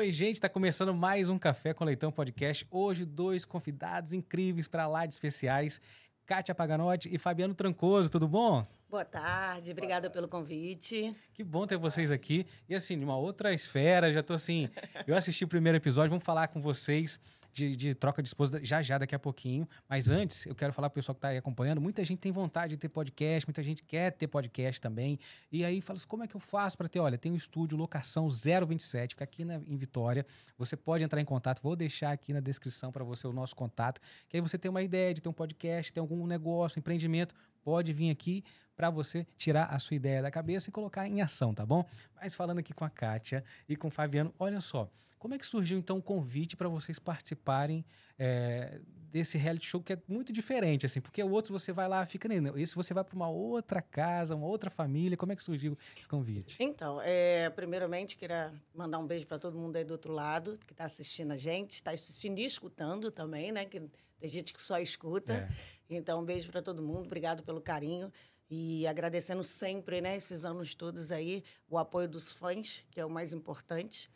Oi, gente, está começando mais um Café com Leitão podcast. Hoje, dois convidados incríveis para lá de especiais, Kátia Paganotti e Fabiano Trancoso, tudo bom? Boa tarde, obrigada pelo convite. Que bom ter vocês aqui. E assim, numa outra esfera, já tô assim. Eu assisti o primeiro episódio, vamos falar com vocês de, de, troca de esposa já já daqui a pouquinho. Mas antes, eu quero falar para o pessoal que está aí acompanhando. Muita gente tem vontade de ter podcast, muita gente quer ter podcast também. E aí fala assim: como é que eu faço para ter? Olha, tem um estúdio locação 027, fica aqui na, em Vitória. Você pode entrar em contato, vou deixar aqui na descrição para você o nosso contato. Que aí você tem uma ideia de ter um podcast, ter algum negócio, empreendimento, pode vir aqui para você tirar a sua ideia da cabeça e colocar em ação, tá bom? Mas falando aqui com a Kátia e com o Fabiano, olha só, como é que surgiu então o convite para vocês participarem é, desse reality show que é muito diferente, assim, porque o outro você vai lá, fica nem, esse você vai para uma outra casa, uma outra família, como é que surgiu esse convite? Então, é, primeiramente queria mandar um beijo para todo mundo aí do outro lado que está assistindo a gente, está assistindo e escutando também, né? Que tem gente que só escuta. É. Então, um beijo para todo mundo, obrigado pelo carinho. E agradecendo sempre, né, esses anos todos aí, o apoio dos fãs, que é o mais importante.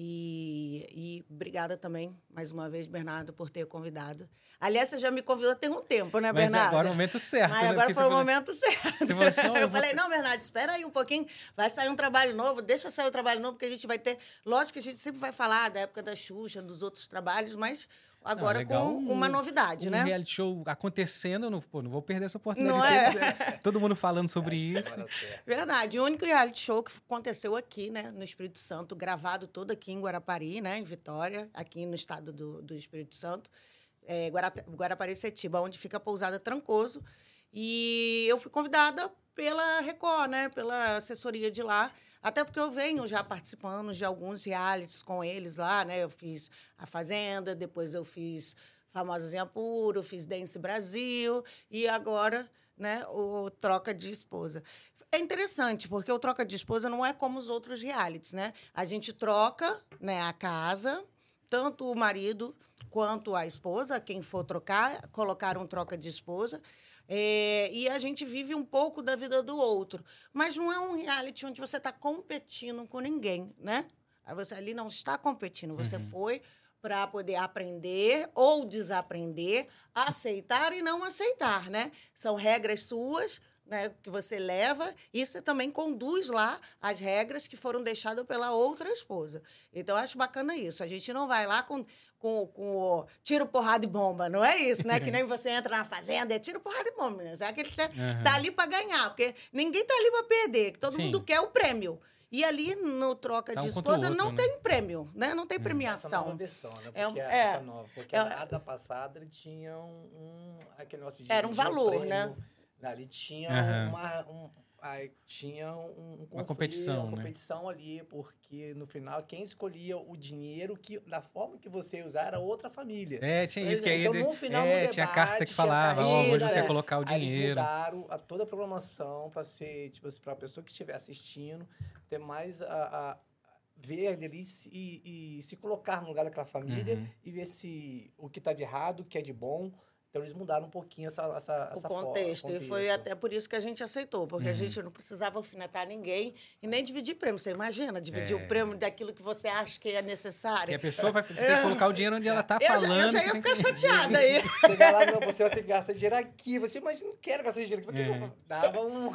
E, e obrigada também, mais uma vez, Bernardo, por ter convidado. Aliás, você já me convidou tem um tempo, né, Bernardo? Mas agora é o momento certo. Mas né? agora foi o falou... momento certo. Assim, eu, eu falei, não, Bernardo, espera aí um pouquinho, vai sair um trabalho novo, deixa sair o trabalho novo, porque a gente vai ter... Lógico que a gente sempre vai falar da época da Xuxa, dos outros trabalhos, mas agora não, com uma novidade, um né? Um reality show acontecendo, não, pô, não vou perder essa oportunidade. Não é? Todo mundo falando sobre isso. Verdade. O único reality show que aconteceu aqui, né, no Espírito Santo, gravado todo aqui em Guarapari, né, em Vitória, aqui no estado do, do Espírito Santo, é, Guarapari Setiba, onde fica a pousada Trancoso. E eu fui convidada pela Record, né, pela assessoria de lá, até porque eu venho já participando de alguns realities com eles lá, né? Eu fiz A Fazenda, depois eu fiz Famosos em Apuro, fiz Dance Brasil e agora, né, o Troca de Esposa. É interessante, porque o Troca de Esposa não é como os outros realities, né? A gente troca, né, a casa, tanto o marido quanto a esposa, quem for trocar, colocar um troca de esposa. É, e a gente vive um pouco da vida do outro. Mas não é um reality onde você está competindo com ninguém, né? Você ali não está competindo, você uhum. foi para poder aprender ou desaprender, aceitar e não aceitar, né? São regras suas, né, que você leva, e você também conduz lá as regras que foram deixadas pela outra esposa. Então, eu acho bacana isso. A gente não vai lá com, com, com o tiro, porrada e bomba. Não é isso, né? que nem você entra na fazenda, é tiro, porrada e bomba. Né? É que tá, uhum. tá ali para ganhar, porque ninguém tá ali para perder, todo Sim. mundo quer o prêmio. E ali no troca tá um de esposa outro, não né? tem prêmio, né? Não tem hum. premiação. Essa nova versão, né? É porque é, essa nova. Porque é, a da passada ele tinha um, um aquele nosso Era um valor, né? Ali tinha uhum. uma, um, Aí tinha um, um uma competição, uma né? competição ali, porque no final quem escolhia o dinheiro que da forma que você ia usar era outra família. É, tinha isso que aí então, no final é, debate, tinha a carta que falava, ó, oh, hoje você ia colocar o dinheiro. Aí eles mudaram a toda a programação para ser, tipo assim, para a pessoa que estiver assistindo ter mais a, a ver ali e, e, se colocar no lugar daquela família uhum. e ver se o que está de errado, o que é de bom então eles mudaram um pouquinho essa, essa, o essa contexto. Forma, E foi até por isso que a gente aceitou, porque uhum. a gente não precisava alfinetar ninguém e nem dividir prêmio. Você imagina, dividir é. o prêmio daquilo que você acha que é necessário. Que a pessoa vai você é. colocar o dinheiro onde ela está falando. Já, eu já ia ficar que... chateada aí. Chegar lá, não, você vai ter que gastar dinheiro aqui. Você, mas não quero gastar dinheiro aqui. É. Dava um...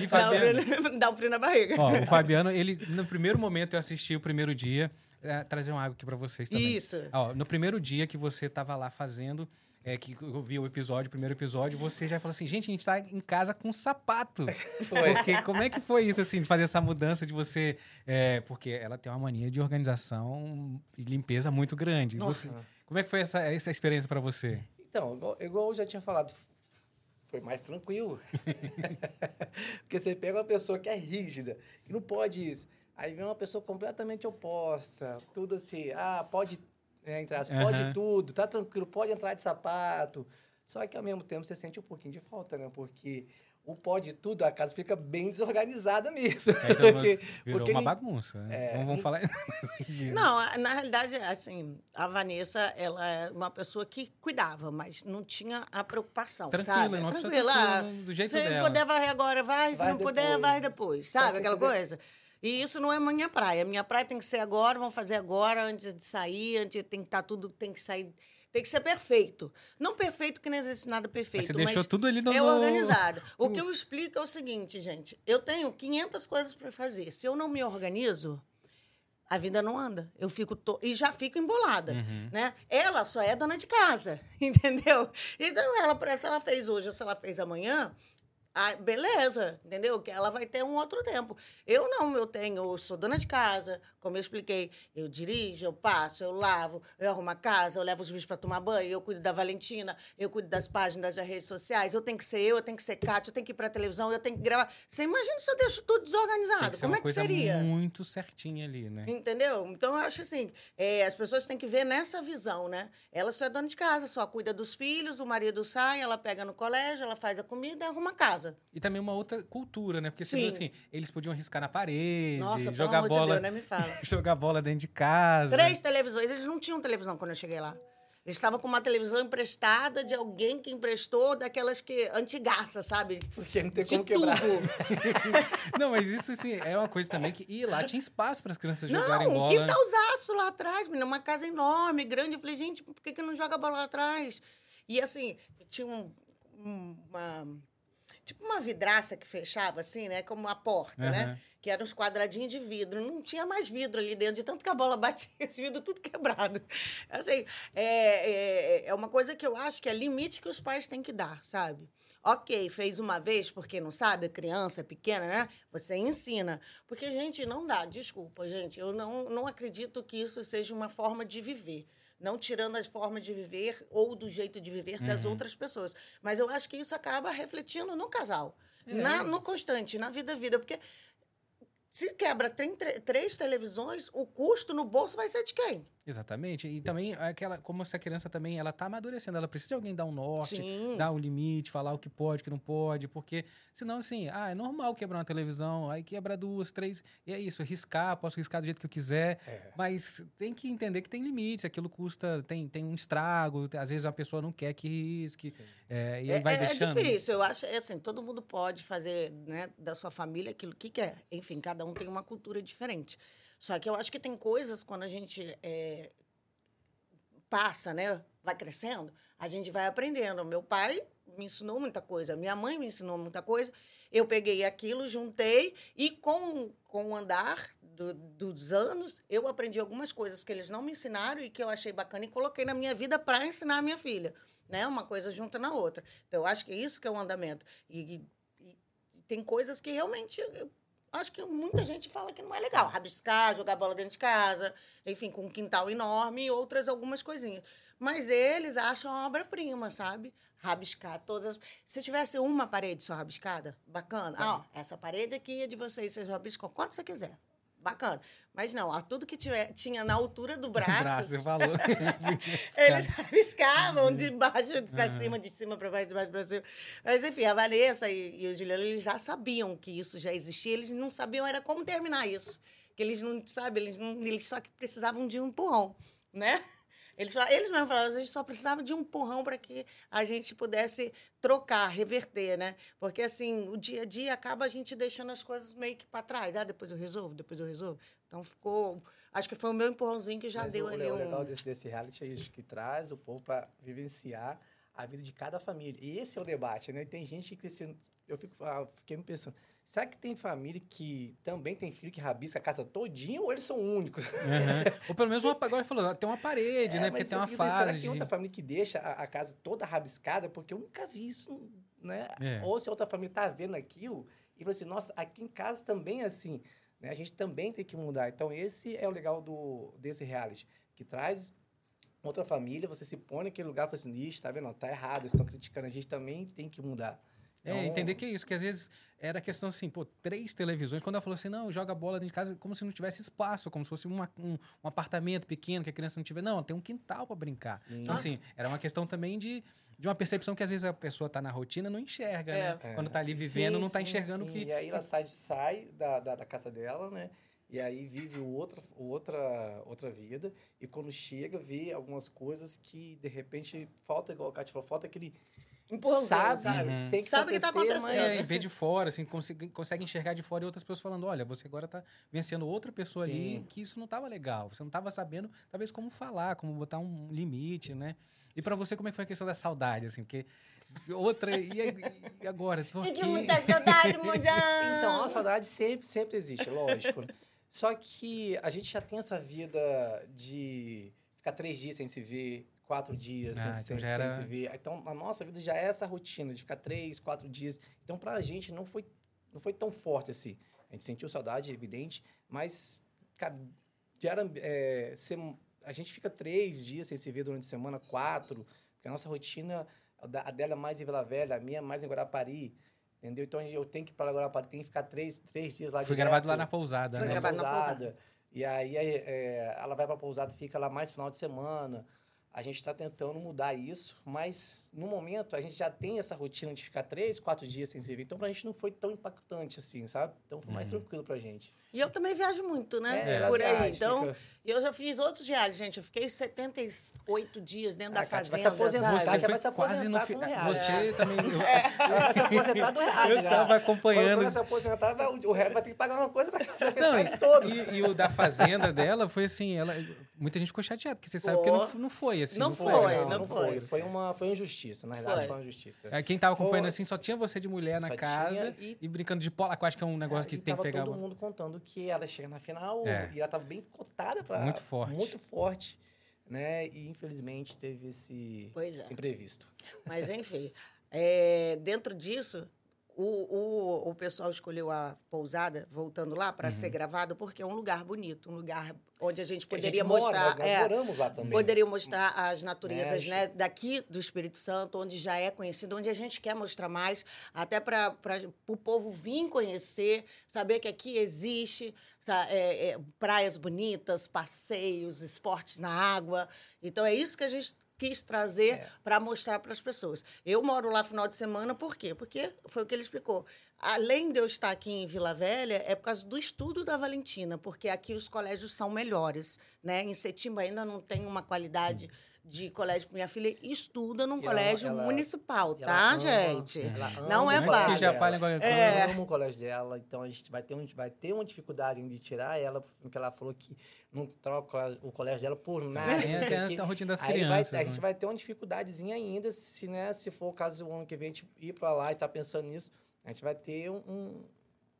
E Fabiano... Dá um frio na barriga. Ó, o Fabiano, ele, no primeiro momento eu assisti o primeiro dia, é, trazer uma água aqui para vocês também. Isso. Ó, no primeiro dia que você estava lá fazendo é, que eu vi o episódio, o primeiro episódio, você já falou assim, gente, a gente tá em casa com sapato. Foi. Porque como é que foi isso, assim, de fazer essa mudança de você... É, porque ela tem uma mania de organização e limpeza muito grande. Você, como é que foi essa, essa experiência para você? Então, igual, igual eu já tinha falado, foi mais tranquilo. porque você pega uma pessoa que é rígida, que não pode isso. Aí vem uma pessoa completamente oposta, tudo assim, ah, pode né, entre as, uhum. pode tudo, tá tranquilo, pode entrar de sapato. Só que ao mesmo tempo você sente um pouquinho de falta, né? Porque o pode tudo, a casa fica bem desorganizada mesmo. É, então, porque, virou porque uma bagunça. Né? É, vamos falar. não, na realidade, assim, a Vanessa, ela é uma pessoa que cuidava, mas não tinha a preocupação, tranquila, sabe? Uma tranquila, tranquila do jeito se dela. puder varrer agora, vai, se vai não depois. puder, vai depois, sabe? Aquela coisa. E isso não é minha praia. Minha praia tem que ser agora, vamos fazer agora, antes de sair, antes tem que estar tá tudo, tem que sair tem que ser perfeito. Não perfeito que não existe nada perfeito. Mas você deixou mas tudo ali no... É organizado. O que eu explico é o seguinte, gente. Eu tenho 500 coisas para fazer. Se eu não me organizo, a vida não anda. Eu fico to... e já fico embolada, uhum. né? Ela só é dona de casa, entendeu? Então ela, se ela fez hoje ou se ela fez amanhã, ah, beleza, entendeu? Que ela vai ter um outro tempo. Eu não, eu tenho, eu sou dona de casa, como eu expliquei, eu dirijo, eu passo, eu lavo, eu arrumo a casa, eu levo os bichos para tomar banho, eu cuido da Valentina, eu cuido das páginas das redes sociais, eu tenho que ser eu, eu tenho que ser Kátia, eu tenho que ir para televisão, eu tenho que gravar. Você imagina se eu deixo tudo desorganizado, como é que seria? muito certinha ali, né? Entendeu? Então eu acho assim, é, as pessoas têm que ver nessa visão, né? Ela só é dona de casa, só cuida dos filhos, o marido sai, ela pega no colégio, ela faz a comida e arruma a casa casa. E também uma outra cultura, né? Porque você viu assim, eles podiam arriscar na parede, Nossa, jogar bola. De Deus, me fala. jogar bola dentro de casa. Três televisões. Eles não tinham televisão quando eu cheguei lá. Eles estavam com uma televisão emprestada de alguém que emprestou, daquelas que. antigaça, sabe? Porque não tem de como quebrar. não, mas isso assim, é uma coisa também que. E lá tinha espaço para as crianças não, jogarem bola. Não, quintalzaço lá atrás, menina, uma casa enorme, grande. Eu falei, gente, por que, que não joga bola lá atrás? E assim, tinha um, uma tipo uma vidraça que fechava assim, né? Como uma porta, uhum. né? Que eram uns quadradinhos de vidro. Não tinha mais vidro ali dentro, de tanto que a bola batia, esse vidro tudo quebrado. Assim, é, é, é uma coisa que eu acho que é limite que os pais têm que dar, sabe? Ok, fez uma vez porque não sabe, criança pequena, né? Você ensina. Porque, gente, não dá, desculpa, gente. Eu não, não acredito que isso seja uma forma de viver não tirando as formas de viver ou do jeito de viver das uhum. outras pessoas. Mas eu acho que isso acaba refletindo no casal, é. na, no constante, na vida vida, porque se quebra três televisões, o custo no bolso vai ser de quem? Exatamente. E também aquela, como essa criança também, ela tá amadurecendo, ela precisa de alguém dar um norte, Sim. dar um limite, falar o que pode, o que não pode, porque senão assim, ah, é normal quebrar uma televisão, aí quebra duas, três, e é isso, riscar, posso riscar do jeito que eu quiser, é. mas tem que entender que tem limites, aquilo custa, tem, tem um estrago, às vezes a pessoa não quer que risque, é, e aí vai é, é deixando. É difícil, eu acho, é assim, todo mundo pode fazer, né, da sua família aquilo que quer, enfim, cada um tem uma cultura diferente. Só que eu acho que tem coisas quando a gente é, passa, né? Vai crescendo, a gente vai aprendendo. Meu pai me ensinou muita coisa, minha mãe me ensinou muita coisa. Eu peguei aquilo, juntei e com, com o andar do, dos anos, eu aprendi algumas coisas que eles não me ensinaram e que eu achei bacana e coloquei na minha vida para ensinar a minha filha. Né? Uma coisa junta na outra. Então, eu acho que é isso que é o andamento. E, e, e tem coisas que realmente acho que muita gente fala que não é legal. Rabiscar, jogar bola dentro de casa, enfim, com um quintal enorme e outras algumas coisinhas. Mas eles acham obra-prima, sabe? Rabiscar todas. Se tivesse uma parede só rabiscada, bacana. Ah, ó, essa parede aqui é de vocês, vocês rabiscam quanto você quiser bacana. Mas não, a tudo que tiver, tinha na altura do braço. braço falou. eles riscavam de baixo para uhum. cima, de cima para baixo, de baixo para cima. Mas, enfim, a Vanessa e, e o Juliano eles já sabiam que isso já existia, eles não sabiam era como terminar isso. Que eles não, sabe, eles, não, eles só que precisavam de um empurrão, né? Eles, eles mesmo falaram, a gente só precisava de um empurrão para que a gente pudesse trocar, reverter, né? Porque, assim, o dia a dia acaba a gente deixando as coisas meio que para trás. Ah, depois eu resolvo, depois eu resolvo. Então, ficou... Acho que foi o meu empurrãozinho que já Mas deu o, ali o um... legal desse, desse reality é isso, que traz o povo para vivenciar a vida de cada família. E esse é o debate, né? Tem gente que... Eu fico, ah, fiquei me pensando Será que tem família que também tem filho que rabisca a casa todinha ou eles são únicos? Uhum. ou pelo menos uma, agora falou, tem uma parede, é, né? Porque tem uma fase. Será que tem outra família que deixa a, a, casa toda rabiscada? Porque eu nunca vi isso, né? É. Ou se a outra família tá vendo aquilo e fala assim, nossa, aqui em casa também é assim. Né? A gente também tem que mudar. Então, esse é o legal do, desse reality, que traz outra família, você se põe naquele lugar e fala assim, ixi, tá vendo? Tá errado, eles estão criticando, a gente também tem que mudar. É, então... entender que é isso, que às vezes era questão assim, pô, três televisões. Quando ela falou assim, não, joga bola dentro de casa como se não tivesse espaço, como se fosse uma, um, um, apartamento pequeno que a criança não tiver. Não, tem um quintal para brincar. Sim. Então, assim, era uma questão também de, de uma percepção que às vezes a pessoa tá na rotina não enxerga, é. né? É. Quando tá ali vivendo, sim, não tá enxergando sim. que. E aí ela sai, sai da, da, da casa dela, né? E aí vive outra, outra, outra vida. E quando chega, vê algumas coisas que, de repente, falta, igual a Kátia falou, falta aquele Empurrãozinho, sabe, sabe? Uhum. tem que Sabe o que tá acontecendo. É, mas... vê de fora, assim, consegue, consegue enxergar de fora e outras pessoas falando: olha, você agora tá vencendo outra pessoa ali Sim. que isso não tava legal. Você não tava sabendo, talvez, como falar, como botar um limite, né? E pra você, como é que foi a questão da saudade, assim? Porque outra. E, e agora? Tô aqui. Muita saudade, mozão. Então, a saudade sempre, sempre existe, lógico. Só que a gente já tem essa vida de ficar três dias sem se ver, quatro dias sem, Ah, sem- então sem era- se ver. Então, a nossa vida já é essa rotina de ficar três, quatro dias. Então, pra gente, não foi, não foi tão forte assim. A gente sentiu saudade, evidente, mas, cara, era, é, sem- a gente fica três dias sem se ver durante a semana, quatro, porque a nossa rotina, a dela é mais em Vila Velha, a minha é mais em Guarapari, entendeu? Então, eu tenho que ir para Guarapari, tenho que ficar três, três dias lá Foi direto gravado lá na pousada, Foi né? gravado na pousada. E aí é, ela vai pra pousada e fica lá mais final de semana. A gente está tentando mudar isso, mas no momento a gente já tem essa rotina de ficar três, quatro dias sem se ver. Então pra gente não foi tão impactante assim, sabe? Então foi mais Uhum. tranquilo pra gente. E eu também viajo muito, né? ela Por aí. viaja, Então, fica- eu já fiz outros diários, gente. Eu fiquei 78 dias dentro da Ah, cara, vai se fazenda. aposentar? Você vai se quase no aposentar final. um real, Você também. eu- Ela vai se aposentar do real. Eu tava acompanhando. Quando se aposentar, o resto vai ter que pagar uma coisa pra já fez Não, quase todos. e, e o da fazenda dela foi assim, ela, muita gente ficou chateada, porque você sabe que não, não foi assim. Não foi. foi, assim. não foi. Foi uma, foi uma injustiça, na verdade, Foi. foi uma injustiça. É, Quem tava acompanhando Foi. assim, só tinha você de mulher na Só casa e... e- brincando de polo aquático, que é um negócio É, que e tem que tava pegar. todo uma- mundo contando que ela chega na final É. e ela tava bem cotada para Muito forte. muito forte, né? E infelizmente teve esse, Pois é. esse imprevisto. Mas, enfim, é, dentro disso, o, o, o pessoal escolheu a pousada, voltando lá, para Uhum. ser gravado, porque é um lugar bonito, um lugar onde a gente A gente poderia mora, mostrar. nós é, moramos lá também. Poderia mostrar as naturezas Né, né, daqui do Espírito Santo, onde já é conhecido, onde a gente quer mostrar mais, até para o povo vir conhecer, saber que aqui existe é, é, praias bonitas, passeios, esportes na água. Então é isso que a gente quis trazer É. para mostrar para as pessoas. Eu moro lá final de semana, por quê? Porque foi o que ele explicou. Além de eu estar aqui em Vila Velha, é por causa do estudo da Valentina, porque aqui os colégios são melhores. Né? Em Setimba ainda não tem uma qualidade de colégio. Minha filha estuda num E colégio ela- municipal, ela tá, ama- gente? ela Não é o Antes colégio que já falem qualquer coisa. É. Ela ama o colégio dela, então a gente vai ter, um, vai ter uma dificuldade de tirar ela, porque ela falou que não troca o colégio dela por nada. Até quê. a rotina das Aí vai- crianças. a gente né? vai ter uma dificuldadezinha ainda, se, né, se for o caso o ano que vem a gente ir para lá e tá pensando nisso, a gente vai ter um... um-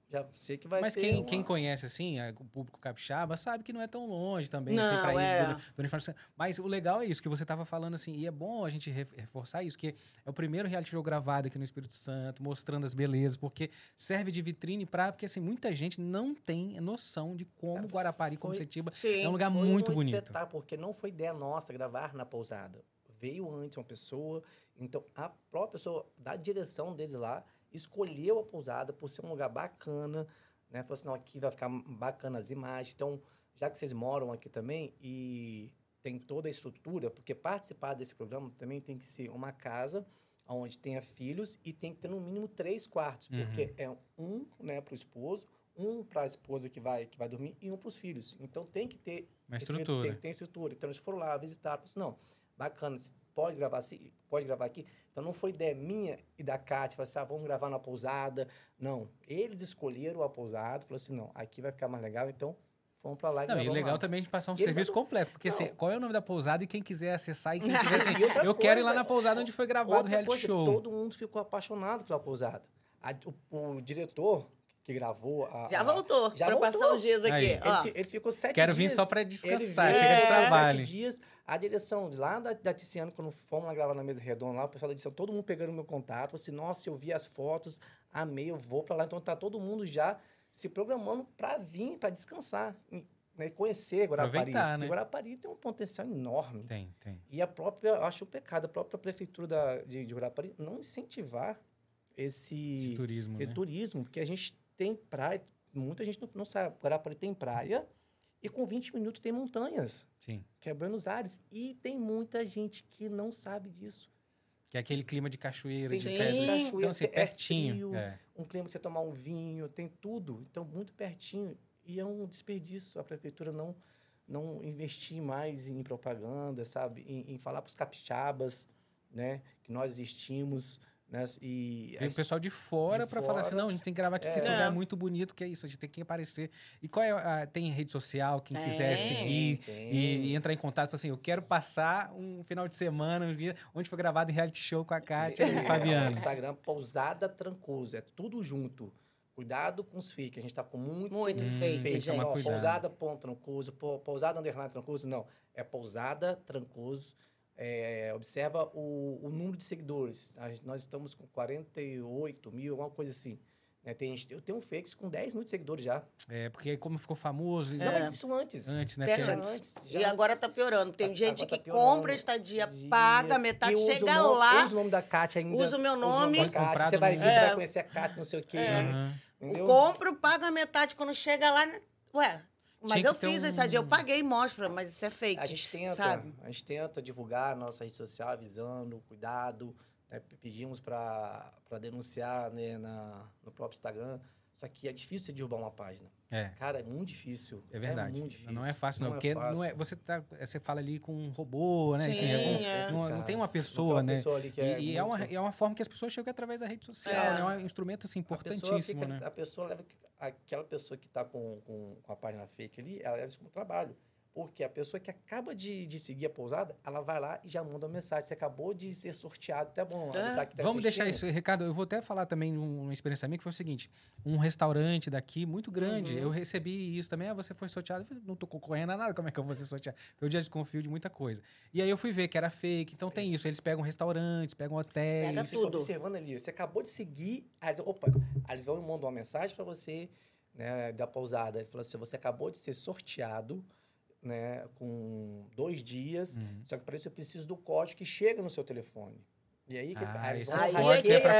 já sei que vai Mas ter quem, uma- quem conhece, assim, a- o público capixaba, sabe que não é tão longe também, Não, assim, pra ir é. do, do uniforme. Mas o legal é isso, que você tava falando, assim, e é bom a gente re- reforçar isso, que é o primeiro reality show gravado aqui no Espírito Santo, mostrando as belezas, porque serve de vitrine pra... Porque, assim, muita gente não tem noção de como Guarapari, como Foi- Setiba, Sim. é um lugar Foi muito um bonito. espetáculo, porque não foi ideia nossa gravar na pousada. Veio antes uma pessoa, então a própria pessoa da direção deles lá escolheu a pousada por ser um lugar bacana, né? Falou assim, não, aqui vai ficar bacana as imagens. Então, já que vocês moram aqui também e tem toda a estrutura, porque participar desse programa também tem que ser uma casa onde tenha filhos e tem que ter no mínimo três quartos, Uhum. porque é um, né, para o esposo, um para a esposa que vai que vai dormir e um para os filhos. Então tem que ter Uma esse- estrutura. Tem, tem estrutura. Então eles foram lá visitar, falaram assim, não, bacana, pode gravar assim, pode gravar aqui. Então não foi ideia minha e da Kátia, falaram assim, ah, vamos gravar na pousada. Não, eles escolheram a pousada, falaram assim, não, aqui vai ficar mais legal, então fomos para lá e Não, e legal lá. também de passar um E serviço completo, porque assim, qual é o nome da pousada e quem quiser acessar e quem quiser assim, eu quero ir lá coisa, na pousada onde foi gravado o reality coisa, show. Todo mundo ficou apaixonado pela pousada. A- o, o diretor que gravou a, Já a- voltou já para passar voltou. uns dias aqui. Ele, ele ficou sete Quero dias. vir só pra Ele descansar, viu- chega de trabalho. Sete dias. A direção lá da, da Tiziano, quando fomos lá gravar na mesa redonda, lá, o pessoal da edição, todo mundo pegando meu contato, falou assim, nossa, eu vi as fotos, amei, eu vou pra lá. Então tá todo mundo já se programando pra vir, pra descansar, e, né, conhecer Guarapari. Né? Guarapari tem um potencial enorme. Tem, tem. E a própria, eu acho um pecado, a própria prefeitura da, de, de Guarapari não incentivar esse, Esse turismo, é né? turismo, porque a gente tem praia, muita gente não, não sabe, Guarapari tem praia e com 20 minutos tem montanhas, Sim. que é Buenos Aires, e tem muita gente que não sabe disso. Que é aquele clima de cachoeira, Tem de Sim. pedra. cachoeira, Então, assim, é pertinho. frio, é. um clima que você tomar um vinho, tem tudo, então muito pertinho, e é um desperdício a prefeitura não não investir mais em propaganda, sabe, em, em falar para os capixabas, né? Que nós existimos, né? E Vem o pessoal de fora para falar assim, não, a gente tem que gravar aqui, que É. esse lugar é É. muito bonito, que é isso, a gente tem que aparecer. E qual é a, tem rede social, quem quiser Tem. seguir e, e entrar em contato, fala assim, eu quero passar um final de semana, um dia, onde foi gravado em reality show com a Kátia e o É, Fabiano. o Instagram Pousada Trancoso, é tudo junto. Cuidado com os fake, a gente tá com muito, Muito Hum, fake, tem que gente. tomar Ó. Pousada ponto Trancoso, pou- Pousada underline Trancoso, não. É Pousada Trancoso. É, observa o, o número de seguidores. A gente- nós estamos com 48 mil, alguma coisa assim. né? Tem, eu tenho um fakes com 10 mil seguidores já. É, porque como ficou famoso, Não, É. mas isso antes. antes, né? Antes. antes, já E agora tá piorando. Tem Tá- gente tá que piorando. compra estadia, Dia- paga metade, o chega nome- lá, Usa o nome da Kátia ainda. usa o meu nome. comprado Kátia, você vai ver, você É. vai conhecer a Kátia, não sei o quê. É. Entendeu? compro, paga metade quando chega lá. né? Ué, mas eu fiz um- a estadia, eu paguei e mostro, mas isso é fake. A gente tenta, sabe? a gente tenta divulgar a nossa rede social, avisando, cuidado. né? Pedimos para denunciar né, na, no próprio Instagram. Só que é difícil você derrubar uma página. É. Cara, é muito difícil. É verdade. muito difícil. não é fácil, não. Não é porque não é, fácil. você, tá, você fala ali com um robô, né? Sim, Assim, é com- é. não, não tem uma não pessoa, uma né? pessoa ali que é, e e é, uma, é uma forma que as pessoas chegam através da rede social, É. né? É um instrumento assim, A pessoa, importantíssimo, fica- né? a pessoa leva aquela pessoa que está com, com, com a página fake ali, ela leva isso como trabalho. Porque a pessoa que acaba de, de seguir a pousada, ela vai lá e já manda uma mensagem. Você acabou de ser sorteado, até bom É. tá Vamos deixar assistindo. isso, Ricardo. Eu vou até falar também um- uma experiência minha que foi o seguinte: um restaurante daqui muito grande. Uhum. Eu recebi isso também. Ah, você foi sorteado. Eu falei, não tô concorrendo a nada. Como é que eu vou ser sorteado? Eu já desconfio de muita coisa. E aí eu fui ver que era fake. Então tem Isso. isso. Eles pegam restaurantes, pegam hotéis. Pega Você tudo. observando ali. Você acabou de seguir. Aí, opa, aí eles vão e mandam uma mensagem para você, né, da pousada. Ele falou assim: você acabou de ser sorteado, né, com dois dias. Uhum. Só que para isso eu preciso do código que chega no seu telefone. E aí, que, Ah, eles vão código é poder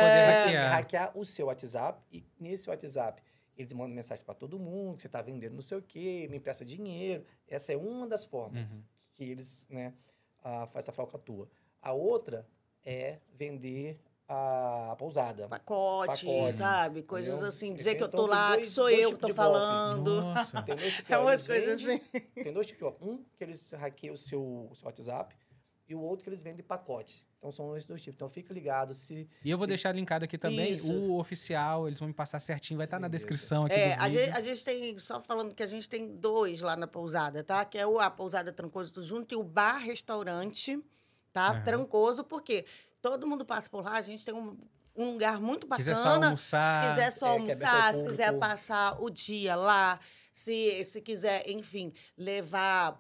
hackear. hackear o seu WhatsApp. E nesse WhatsApp, eles mandam mensagem para todo mundo, que você está vendendo não sei o quê, me empresta dinheiro. Essa é uma das formas Uhum. que eles né, ah, faz essa falcatrua. A outra é vender a, pousada. Pacote, Pacote, sabe? Coisas entendeu? assim. Dizer que eu tô lá, dois- que sou eu que tô falando. Nossa. Tem dois tipos É umas coisas vendem- assim. Tem dois tipos. Um, que eles hackeiam o seu, o seu WhatsApp, e o outro que eles vendem pacote. Então são esses dois tipos. Então fica ligado se. E eu vou se- deixar linkado aqui também Isso. o oficial, eles vão me passar certinho, vai estar na Beleza. descrição aqui É, do a vídeo. gente, a gente tem, só falando que a gente tem dois lá na pousada, tá? Que é o, a pousada Trancoso do Junto e o bar restaurante, tá? Aham. Trancoso, porque todo mundo passa por lá, a gente tem um, um lugar muito bacana. Quiser só almoçar, Se quiser só é, é almoçar, se quiser passar o dia lá, se, se quiser, enfim, levar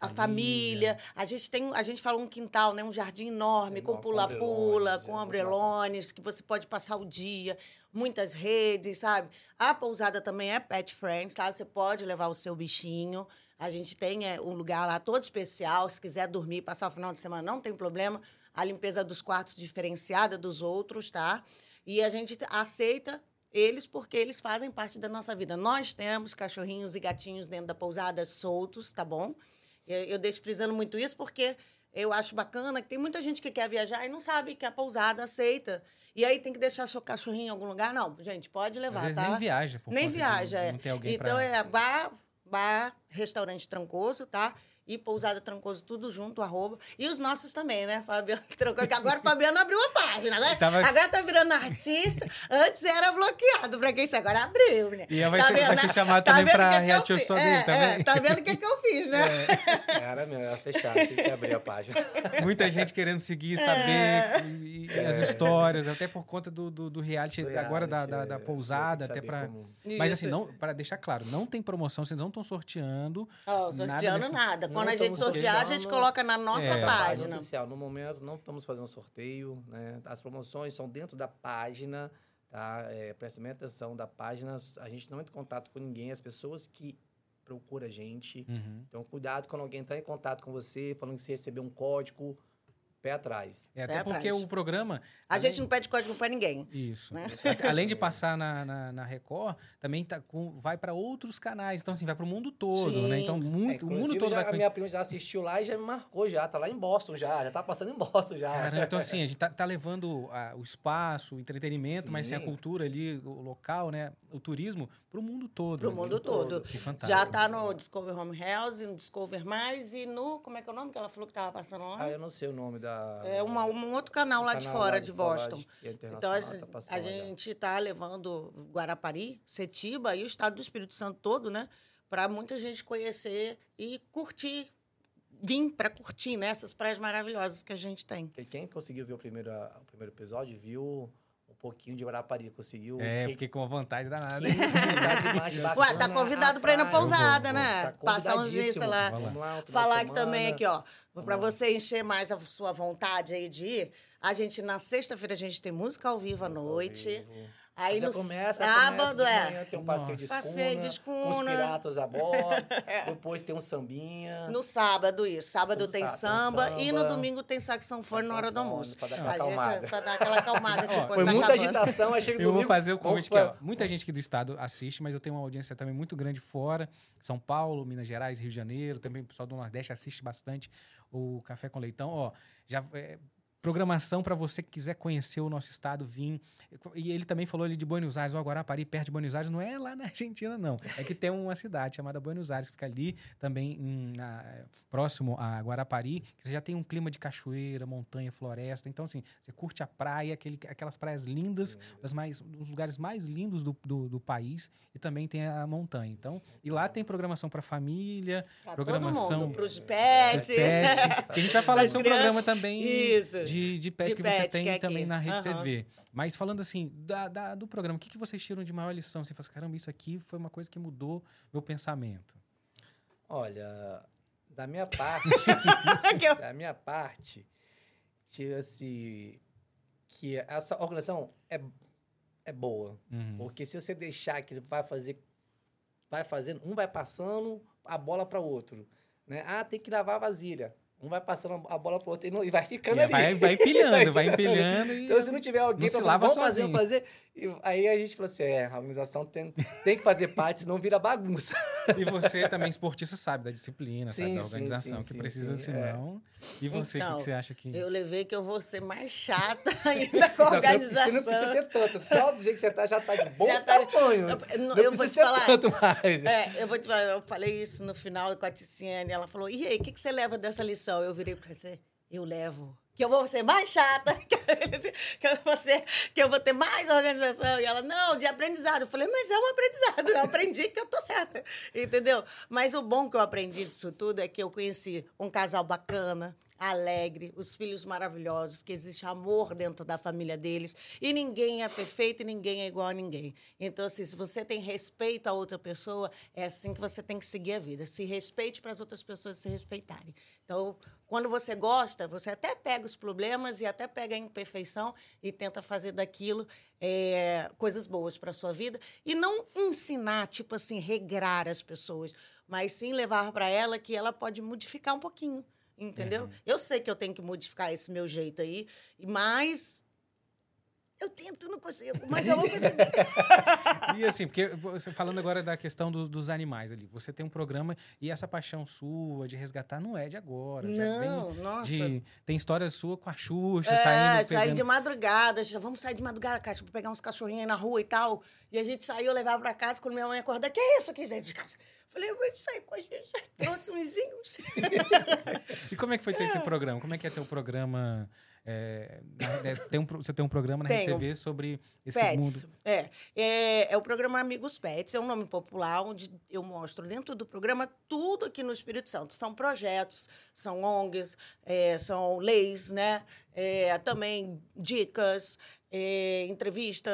a família. A gente tem, a gente fala um quintal, né? Um jardim enorme, com pula-pula, com é, muito ombrelones, que você pode passar o dia, muitas redes, sabe? A pousada também é pet friend, sabe? Você pode levar o seu bichinho. A gente tem é, um lugar lá todo especial. Se quiser dormir, passar o final de semana, não tem problema. A limpeza dos quartos diferenciada dos outros, tá? E a gente aceita eles porque eles fazem parte da nossa vida. Nós temos cachorrinhos e gatinhos dentro da pousada soltos, tá bom? Eu, eu deixo frisando muito isso porque eu acho bacana que tem muita gente que quer viajar e não sabe que a pousada aceita. E aí tem que deixar seu cachorrinho em algum lugar? Não, gente, pode Às levar, vezes tá? nem viaja. por Nem conta de viaja, é. Não tem alguém Então pra... é bar, bar, restaurante Trancoso, tá? E Pousada Trancoso, tudo junto, arroba. E os nossos também, né? Fabiano Trancoso. que Agora o Fabiano abriu uma página. Agora, Tava- agora tá virando artista. Antes era bloqueado pra quem isso. Agora abriu, né? E vai Tá ser- vai ser né? chamado Tá também pra eu reality show É, dele também. é, tá vendo o que, que eu fiz, né? Era mesmo, era fechado, tinha que abrir a página. Muita gente querendo seguir, É. saber e, e as histórias, até por conta do, do, do reality, Do agora da, reality, da, é, da pousada, até pra. como- Mas Isso. assim, não, para deixar claro, não tem promoção, vocês não estão sorteando. Nada sorteando desse- nada. Quando a gente sortear, a gente coloca na nossa É. Página. oficial. No momento, não estamos fazendo sorteio, né? As promoções são dentro da página, tá? É, presta bem atenção da página. A gente não entra em contato com ninguém. As pessoas que procuram a gente. Uhum. Então, cuidado quando alguém entrar em contato com você, falando que você recebeu um código, pé atrás. É, Pé até porque atrás. o programa. A além- gente não pede código pra ninguém. Isso. né? Além de passar na, na, na Record, também tá com, vai para outros canais. Então, assim, vai para o mundo todo, Sim. né? Então, muito, É, o mundo todo já- vai A minha prima já assistiu lá e já me marcou já. Tá lá em Boston já. Já tá passando em Boston já. Caramba, então assim, a gente tá, tá levando a- o espaço, o entretenimento, mas sim a Sim. cultura ali, o local, né? O turismo, pro mundo todo. Pro né? mundo todo. Que fantástico. Já tá no Discover Home Health, no Discover Mais e no. Como é que é o nome que ela falou que tava passando lá? Ah, eu não sei o nome da. Da. É uma, um outro canal um lá de canal fora, lá de fora, Boston. é Então, a tá a passando gente está levando Guarapari, Setiba e o estado do Espírito Santo todo, né? Para muita gente conhecer e curtir, vir para curtir, né? Essas praias maravilhosas que a gente tem. Porque Quem conseguiu ver o primeiro, o primeiro episódio viu um pouquinho de Guarapari, conseguiu. É, que- fiquei com vontade danada. Ué, tá convidado para ir na a praia. pousada, vou, né? Tá Passar uns dias, sei lá. Lá, de Falar que também aqui, ó, para lá. você encher mais a sua vontade aí de ir, a gente, na sexta-feira, a gente tem música ao vivo à Música ao noite. vivo. Aí Já no começa, sábado, começa de é. manhã, tem um passeio de escuna, Passeio de com os escuna. piratas a bordo, depois tem um sambinha. No sábado, isso. Sábado tem tem samba, e no samba. domingo tem saxofone na hora do almoço. pra dar A aquela gente, acalmada. pra dar aquela acalmada, tipo, Foi tá muita acabando. agitação, aí chega no Eu vou domingo, fazer o convite ó. pra- Muita gente aqui do estado assiste, mas eu tenho uma audiência também muito grande fora. São Paulo, Minas Gerais, Rio de Janeiro. Também o pessoal do Nordeste assiste bastante o Café com Leitão. Ó, já... é, Programação para você que quiser conhecer o nosso estado, vir. E ele também falou ali de Buenos Aires, o Guarapari, perto de Buenos Aires, não é lá na Argentina, não. É que tem uma cidade chamada Buenos Aires, que fica ali também em- na- próximo a Guarapari, que você já tem um clima de cachoeira, montanha, floresta. Então, assim, você curte a praia, aquele, aquelas praias lindas, das mais, um dos lugares mais lindos do, do, do país, e também tem a montanha. Então, e lá tem programação para família, Pra programação todo mundo, pros pets. pet, que a gente vai falar seu crianças. programa também Isso. De, de pet De que você pet, tem que é também aqui. na Rede Aham. TV. Mas falando assim, da, da- do programa, o que, que vocês tiram de maior lição? Você fala assim, caramba, isso aqui foi uma coisa que mudou meu pensamento. Olha, da minha parte, da minha parte, tira-se que essa organização é, é boa. Uhum. Porque se você deixar que ele vai fazer, vai fazendo, um vai passando a bola para o outro. Né? Ah, tem que lavar a vasilha. Um vai passando a bola para o outro e, não- e vai ficando E ali. vai, vai empilhando, vai empilhando. E... Então, se não tiver alguém Não lava fazer, vamos fazer, sozinho. vamos fazer. E aí a gente falou assim: é, a organização tem, tem que fazer parte, senão vira bagunça. E você também, esportista, sabe da disciplina, sabe Sim, da sim, organização, sim, que sim, precisa, sim, é. senão. E você, o que Então, que, você acha que. Eu levei que eu vou ser mais chata ainda com a organização. você não precisa ser tanto. Só do jeito que você tá, já tá de bom Já tá- tamanho. Eu- eu- não eu vou precisa te ser falar. tanto mais. É, eu vou te falar, eu falei isso no final com a Ticiane, ela falou, e aí, o que, que você leva dessa lição? Eu virei para você, eu levo que eu vou ser mais chata, que eu, vou ser, que eu vou ter mais organização. E ela, não, de aprendizado. Eu falei, mas é um aprendizado, eu aprendi que eu tô certa, entendeu? Mas o bom que eu aprendi disso tudo é que eu conheci um casal bacana, alegre, os filhos maravilhosos, que existe amor dentro da família deles. E ninguém é perfeito e ninguém é igual a ninguém. Então, assim, se você tem respeito a outra pessoa, é assim que você tem que seguir a vida. Se respeite para as outras pessoas se respeitarem. Então, quando você gosta, você até pega os problemas e até pega a imperfeição e tenta fazer daquilo é, coisas boas para a sua vida. E não ensinar, tipo assim, regrar as pessoas, mas sim levar para ela que ela pode modificar um pouquinho. Entendeu? Uhum. Eu sei que eu tenho que modificar esse meu jeito aí, mas tento, não consigo, mas eu vou conseguir. E assim, porque você falando agora da questão do- dos animais ali, você tem um programa e essa paixão sua de resgatar não é de agora. não, nossa. de- tem história sua com a Xuxa, É, saindo, sair pegando... de madrugada, já vamos sair de madrugada, Cátia, pra pegar uns cachorrinhos aí na rua e tal. E a gente saiu, levava pra casa, quando minha mãe acordar, que é isso aqui dentro de casa? Falei, mas isso aí, com a gente já trouxe uns E como é que foi ter esse programa? Como é que é ter um programa... é, tem um você tem um programa na Tenho. RTV sobre esse Pets. mundo... É, é. É o programa Amigos Pets, é um nome popular, onde eu mostro dentro do programa tudo aqui no Espírito Santo. São projetos, são ONGs, é, são leis, né? É, também dicas, é, entrevista,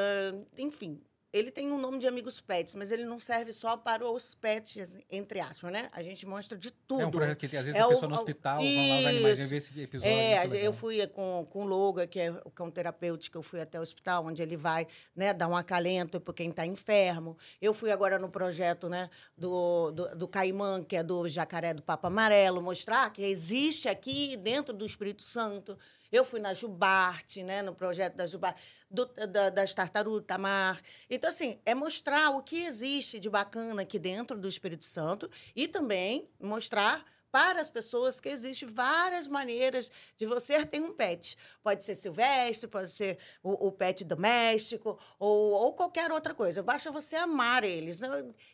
enfim. Ele tem um nome de Amigos Pets, mas ele não serve só para os pets, entre aspas, né? A gente mostra de tudo. É um projeto que tem, às vezes É a o- pessoa no o- hospital, vão lá os animais, Isso. ver esse episódio. É, legal. eu fui com, com o Loga, que é o cão terapêutico, eu fui até o hospital, onde ele vai né, dar um acalento para quem está enfermo. Eu fui agora no projeto né, do, do, do Caimã, que é do jacaré do Papa Amarelo, mostrar que existe aqui dentro do Espírito Santo. Eu fui na Jubarte, né, no projeto da Jubarte, da, das tartarugas Tamar. Então, assim, é mostrar o que existe de bacana aqui dentro do Espírito Santo e também mostrar para as pessoas que existem várias maneiras de você ter um pet. Pode ser silvestre, pode ser o, o pet doméstico ou, ou, qualquer outra coisa. Basta você amar eles né?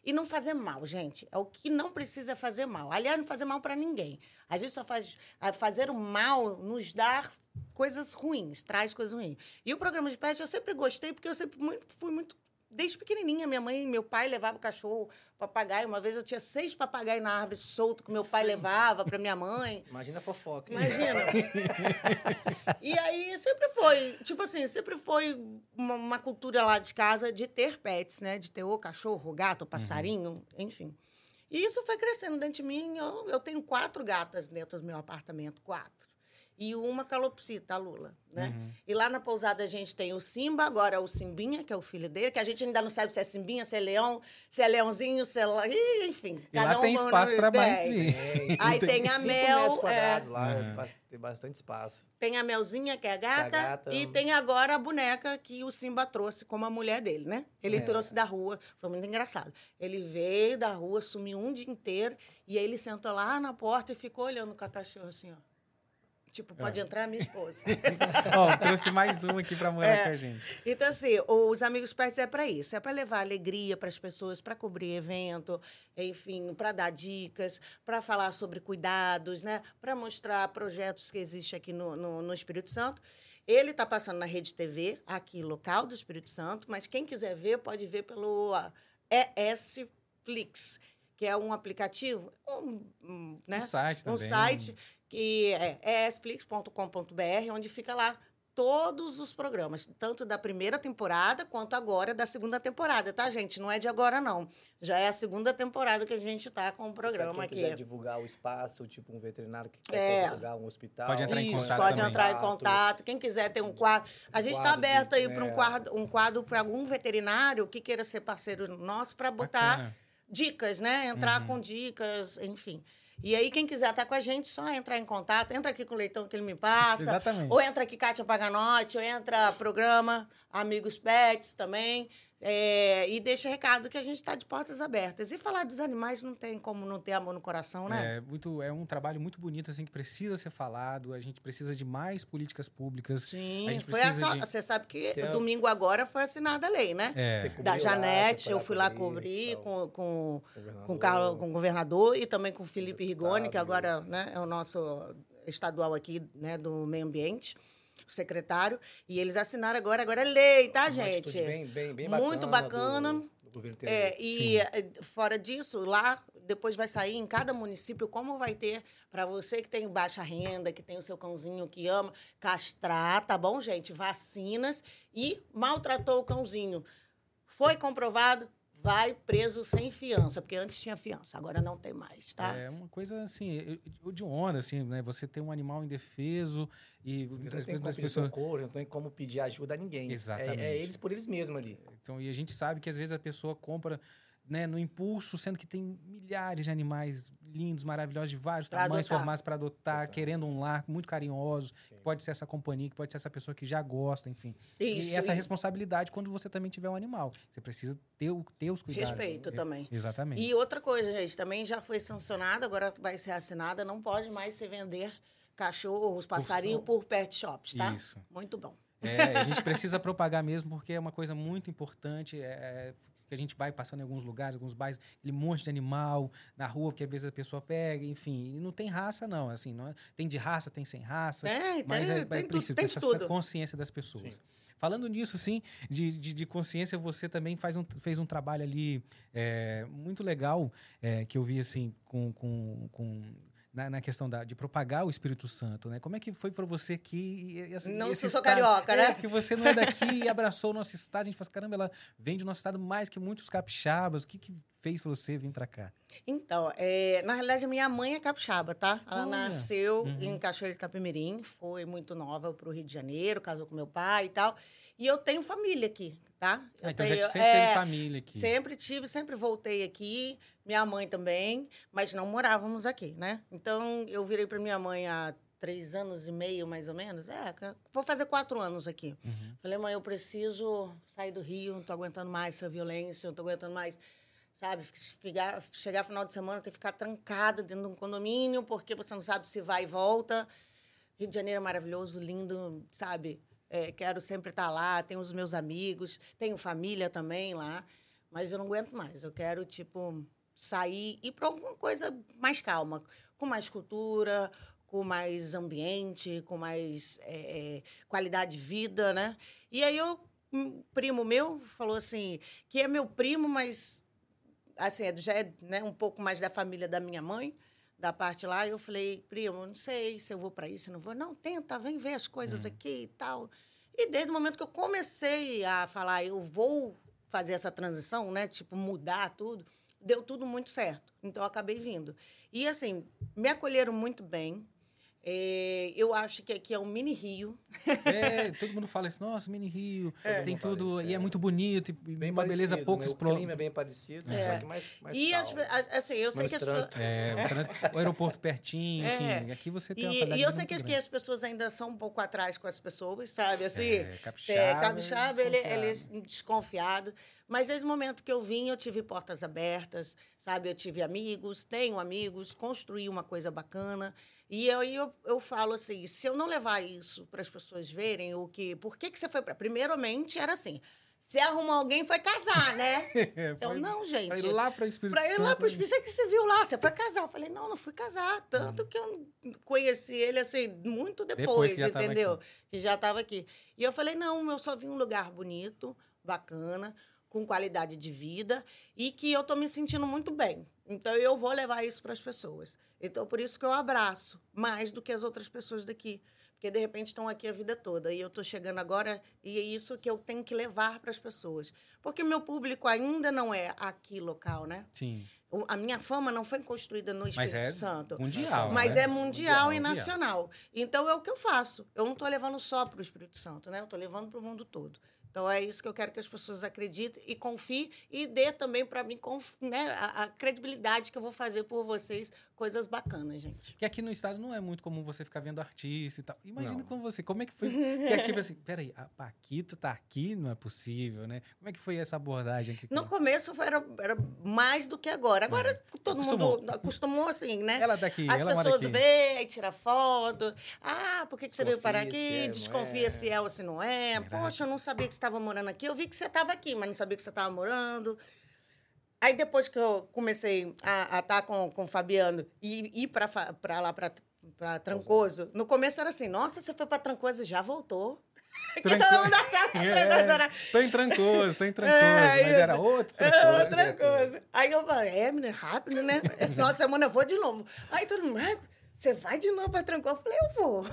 e não fazer mal, gente. É o que não precisa fazer mal. Aliás, não fazer mal para ninguém. A gente só faz fazer o mal nos dar coisas ruins, traz coisas ruins. E o programa de pet eu sempre gostei porque eu sempre fui muito desde pequenininha, minha mãe e meu pai levavam cachorro, papagaio. Uma vez eu tinha seis papagaios na árvore solto que meu pai seis. levava para minha mãe. Imagina a fofoca. Imagina. e aí sempre foi, tipo assim, sempre foi uma, uma, cultura lá de casa de ter pets, né? De ter o cachorro, o gato, o passarinho, uhum. enfim. E isso foi crescendo dentro de mim. Eu, eu tenho quatro gatas dentro do meu apartamento, quatro e uma calopsita, a Lula, né? Uhum. E lá na pousada a gente tem o Simba, agora o Simbinha, que é o filho dele, que a gente ainda não sabe se é Simbinha, se é leão, se é leãozinho, se é... enfim. E cada lá um tem espaço para mais vir. É, Aí tem, tem a Mel... É... lá, uhum. tem bastante espaço. Tem a Melzinha, que é a gata, que é a gata e tem agora a boneca que o Simba trouxe como a mulher dele, né? Ele é. trouxe da rua, foi muito engraçado. Ele veio da rua, sumiu um dia inteiro, e aí ele sentou lá na porta e ficou olhando o cachorro assim, ó. Tipo, pode é. entrar minha esposa. Ó, trouxe mais um aqui para morar é. com a gente. Então, assim, os Amigos Pets é para isso. É para levar alegria para as pessoas, para cobrir evento, enfim, para dar dicas, para falar sobre cuidados, né? Para mostrar projetos que existem aqui no, no, no Espírito Santo. Ele está passando na Rede TV, aqui local do Espírito Santo, mas quem quiser ver, pode ver pelo ES Flix, que é um aplicativo, um, um, né? um site também. Um site que é esplix.com.br, onde fica lá todos os programas, tanto da primeira temporada quanto agora da segunda temporada, tá, gente? Não é de agora, não. Já é a segunda temporada que a gente está com o programa quem aqui. quiser divulgar o espaço, tipo um veterinário que quer é. divulgar um hospital. Pode entrar Isso, em contato pode também. entrar em contato. Quem quiser ter um quadro. A gente está aberto aí para um é. quadro, um quadro para algum veterinário que queira ser parceiro nosso para botar Bacana. dicas, né? Entrar uhum. com dicas, enfim. E aí, quem quiser estar com a gente, só entrar em contato. Entra aqui com o Leitão que ele me passa. Exatamente. Ou entra aqui Kátia Paganotti, ou entra programa Amigos Pets também. É, e deixa recado que a gente está de portas abertas. E falar dos animais não tem como não ter amor no coração, né? É, muito, é um trabalho muito bonito, assim, que precisa ser falado. A gente precisa de mais políticas públicas. Sim, foi essa, de... você sabe que Tem... domingo agora foi assinada a lei, né? É. Da Janete, eu fui lá cobrir, com, com, com, Carlos, com o governador e também com o Felipe Rigoni, que agora né, é o nosso estadual aqui né, do meio ambiente secretário, e eles assinaram agora, agora é lei, tá, Uma gente? Bem, bem, bem bacana. Muito bacana. Do, do governo é, e Sim. Eh, fora disso, lá depois vai sair em cada município como vai ter para você que tem baixa renda, que tem o seu cãozinho que ama, castrar, tá bom, gente? Vacinas e maltratou o cãozinho. Foi comprovado, vai preso sem fiança, porque antes tinha fiança, agora não tem mais, tá? É uma coisa assim, de onda, assim, né? Você tem um animal indefeso e muitas vezes as pessoas socorro, não tem como pedir ajuda a ninguém. Exatamente. É, é, eles por eles mesmos ali. Então, e a gente sabe que às vezes a pessoa compra né, no impulso, sendo que tem milhares de animais lindos, maravilhosos, de vários pra tamanhos, adotar. formatos para adotar, adotar, querendo um lar muito carinhoso, que pode ser essa companhia, que pode ser essa pessoa que já gosta, enfim. Isso, e essa isso. responsabilidade quando você também tiver um animal. Você precisa ter, ter os cuidados. Respeito é, também. Exatamente. E outra coisa, gente, também já foi sancionada, agora vai ser assinada, não pode mais se vender cachorros, passarinho por, por pet shops, tá? Isso. Muito bom. É, a gente precisa propagar mesmo, porque é uma coisa muito importante. É, que a gente vai passando em alguns lugares, alguns bairros, aquele monte de animal na rua, porque às vezes a pessoa pega, enfim. E não tem raça, não. Assim, não é, tem de raça, tem sem raça. É, mas tem, é, tem é preciso ter essa tudo. consciência das pessoas. Sim. Falando nisso, assim, de, de, de, consciência, você também faz um, fez um trabalho ali é, muito legal, é, que eu vi, assim, com, com, com na, na, questão da, de propagar o Espírito Santo, né? Como é que foi para você que assim, não sou estado, carioca, né? É, que você não é daqui e abraçou o nosso estado, a gente fala, caramba, ela vem do nosso estado mais que muitos capixabas. O que, que fez você vir para cá? Então, é, na realidade, minha mãe é capixaba, tá? Ela Olha. nasceu uhum. em Cachoeira de Itapemirim, foi muito nova para o Rio de Janeiro, casou com meu pai e tal. E eu tenho família aqui, tá? Eu ah, então tenho, sempre é, teve família aqui. Sempre tive, sempre voltei aqui. Minha mãe também, mas não morávamos aqui, né? Então, eu virei para minha mãe há três anos e meio, mais ou menos. É, vou fazer quatro anos aqui. Uhum. Falei, mãe, eu preciso sair do Rio, não tô aguentando mais essa violência, não tô aguentando mais sabe? Ficar, chegar final de semana, ter que ficar trancada dentro de um condomínio, porque você não sabe se vai e volta. Rio de Janeiro é maravilhoso, lindo, sabe? É, quero sempre estar lá, tenho os meus amigos, tenho família também lá, mas eu não aguento mais. Eu quero, tipo, sair e ir para alguma coisa mais calma, com mais cultura, com mais ambiente, com mais é, qualidade de vida, né? E aí eu, um primo meu falou assim, que é meu primo, mas assim, é já é né, um pouco mais da família da minha mãe, da parte lá. Eu falei, primo, não sei se eu vou para isso, se não vou. Não, tenta, vem ver as coisas aqui e tal. E desde o momento que eu comecei a falar, eu vou fazer essa transição, né? Tipo, mudar tudo, deu tudo muito certo. Então, eu acabei vindo. E, assim, me acolheram muito bem. É, eu acho que aqui é um mini Rio. É, todo mundo fala assim, nossa, mini Rio, É. tem tudo, isso, e é é. muito bonito, e Bem uma beleza parecido, pouco né? O clima é bem parecido, É. só que mais, mais E, as, assim, eu sei que as trânsito. É, o, aeroporto pertinho, É. enfim, aqui você tem uma E, e eu sei que, que as pessoas ainda são um pouco atrás com as pessoas, sabe? Assim, É, capixaba, é, capixaba, ele, ele é desconfiado. Mas desde o momento que eu vim, eu tive portas abertas, sabe? Eu tive amigos, tenho amigos, construí uma coisa bacana. E aí eu, eu falo assim, se eu não levar isso para as pessoas verem o que... Por que, que você foi para... Primeiramente, era assim, você arrumou alguém foi casar, né? É, Então, foi- não, gente. Pra ir lá para o Espírito Pra ir lá pro Espírito Santo, que você viu lá, você foi casar. Eu falei, não, não fui casar. Tanto que eu conheci ele, assim, muito depois, Depois que entendeu? Que já estava aqui. E eu falei, não, eu só vim um lugar bonito, bacana, com qualidade de vida e que eu tô me sentindo muito bem. Então, eu vou levar isso para as pessoas. Então, por isso que eu abraço mais do que as outras pessoas daqui. Porque, de repente, estão aqui a vida toda. E eu estou chegando agora e é isso que eu tenho que levar para as pessoas. Porque meu público ainda não é aqui local, né? Sim, A minha fama não foi construída no Espírito mas é Santo. mundial, Mas né? é mundial, e mundial. nacional. Então é o que eu faço. Eu não estou levando só para o Espírito Santo, né? Eu estou levando para o mundo todo. Então é isso que eu quero que as pessoas acreditem e confiem e dê também para mim né, a, a credibilidade que eu vou fazer por vocês, coisas bacanas, gente. Porque aqui no estado não é muito comum você ficar vendo artista e tal. Imagina com você, como é que foi? Que aqui, assim, peraí, a Paquita tá aqui? Não é possível, né? Como é que foi essa abordagem aqui? No começo foi- era, era mais do que agora. Agora todo Acostumou. mundo acostumou assim, né? Ela daqui, As ela pessoas veem, aí tira foto. Ah, por que, que você veio parar aqui? é, Desconfia é. se é ou se não é. Será? Poxa, eu não sabia que você estava morando aqui. Eu vi que você estava aqui, mas não sabia que você estava morando. Aí depois que eu comecei a estar com, com o Fabiano e ir para lá para Trancoso, no começo era assim, nossa, você foi para Trancoso e já voltou. Que Tranco- todo mundo que Trancoso era... É, tô em Trancoso, tô em Trancoso, É, mas era outro É, Trancoso. outra coisa. Aí eu falei, é, menino, rápido, né? Esse final de semana eu vou de novo. Aí todo mundo, "Ah, você vai de novo pra Trancoso? Eu falei, eu vou.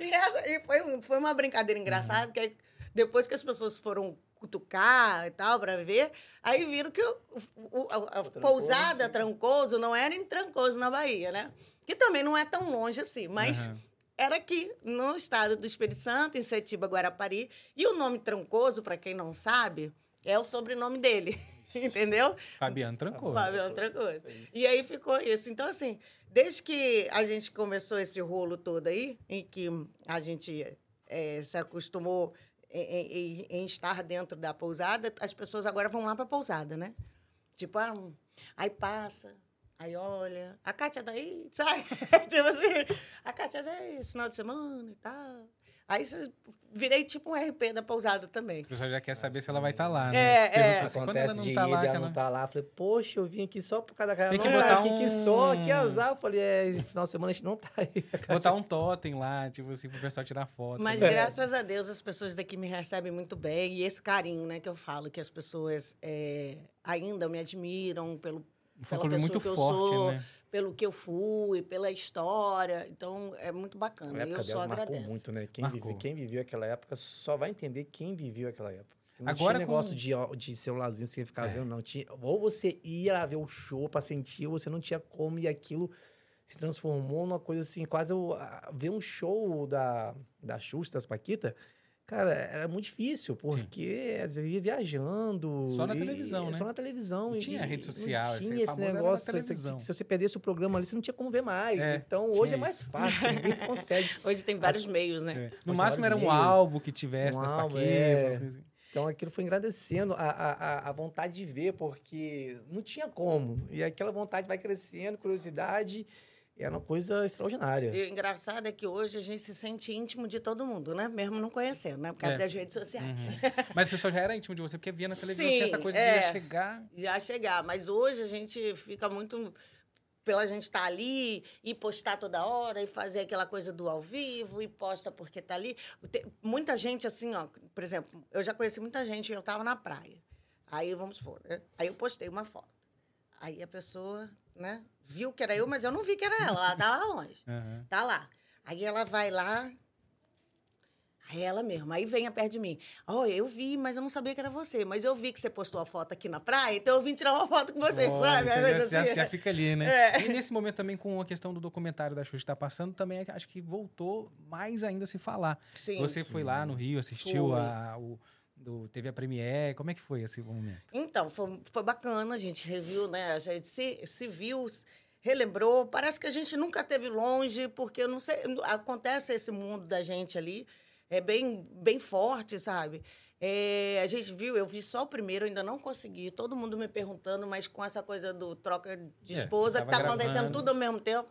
e essa- e foi, foi uma brincadeira engraçada, que aí, depois que as pessoas foram cutucar e tal, pra ver, aí viram que o, o- a, a Trancoso, pousada. Trancoso não era em Trancoso, na Bahia, né? Que também não é tão longe assim, mas Aham. era aqui, no estado do Espírito Santo, em Setiba, Guarapari. E o nome Trancoso, para quem não sabe, é o sobrenome dele. Entendeu? Fabiano Trancoso. Fabiano Trancoso. E aí ficou isso. Então, assim, desde que a gente começou esse rolo todo aí, em que a gente eh, se acostumou em, em- em- estar dentro da pousada, as pessoas agora vão lá para a pousada, né? Tipo, ah, aí passa, aí olha, a Kátia daí, sabe? tipo assim, a Kátia daí, final de semana e tal. Aí isso- virei tipo um RP da pousada também. O pessoal já quer saber se ela vai estar lá, né? É, é. Assim, quando ela Acontece não de tá ir lá, e ela não tá lá. Eu Falei, poxa, eu vim aqui só por causa da cara. Tem que não, botar aqui que só, um- que azar. Eu falei, é, esse final de semana a gente não tá aí. Botar um totem lá, tipo assim, pro pessoal tirar foto. Mas né? graças a Deus as pessoas daqui me recebem muito bem. E esse carinho, né, que eu falo, que as pessoas é, ainda me admiram pelo, um pela pessoa muito que eu forte, sou, né? pelo que eu fui, pela história. Então, é muito A bacana. época eu só delas marcou agradeço. muito, né? Quem, Marcou. vive- quem viveu aquela época só vai entender quem viveu aquela época. Não Agora tinha com- negócio de, de celularzinho você ficar É. vendo, não. Tinha, ou você ia lá ver o show pra sentir, ou você não tinha como, e aquilo se transformou numa coisa assim, quase a- ver um show da, da Xuxa, das Paquita. Cara, era muito difícil, porque às vezes ia viajando. Só na e- televisão, né? Só na televisão. Não e- tinha e rede social, Não tinha esse negócio. se- televisão. Se, você perdesse o programa ali, você não tinha como ver mais. É, então, hoje é mais isso. fácil, ninguém consegue. Hoje tem vários meios, né? É. No Mas máximo era um meios. álbum que tivesse Um das álbum, Paquitas. é. assim. Então aquilo foi agradecendo a, a, a vontade de ver, porque não tinha como. E aquela vontade vai crescendo, curiosidade. Era uma coisa extraordinária. E o engraçado é que hoje a gente se sente íntimo de todo mundo, né? Mesmo não conhecendo, né? Por causa É. das redes sociais. Uhum. Mas o pessoal já era íntimo de você, porque via na televisão, Sim, tinha essa coisa é. de chegar. Já chegar. Mas hoje a gente fica muito pela gente estar ali e postar toda hora e fazer aquela coisa do ao vivo e posta porque tá ali. Tem muita gente assim, ó, por exemplo, eu já conheci muita gente, eu estava na praia. Aí vamos supor, né? aí eu postei uma foto. Aí a pessoa, né, viu que era eu, mas eu não vi que era ela, ela tá lá longe. Aham. Tá lá. Aí ela vai lá. Aí ela mesma. Aí vem perto de mim. Olha, eu vi, mas eu não sabia que era você. Mas eu vi que você postou a foto aqui na praia, então eu vim tirar uma foto com você, Olha, sabe? então já, coisa já- assim. já fica ali, né? É. E nesse momento também, com a questão do documentário da Xuxa que está passando, também acho que voltou mais ainda a se falar. Sim. Você foi lá no Rio, assistiu a, o, do, teve a Premiere. Como é que foi esse momento? Então, foi, foi bacana, a gente reviu, né? A gente se, se viu, relembrou. Parece que a gente nunca teve longe, porque eu não sei, acontece esse mundo da gente ali, é bem, bem forte, sabe? É, a gente viu, eu vi só o primeiro, ainda não consegui. Todo mundo me perguntando, mas com essa coisa do troca de É, esposa, você que tava tá acontecendo tudo ao mesmo tempo.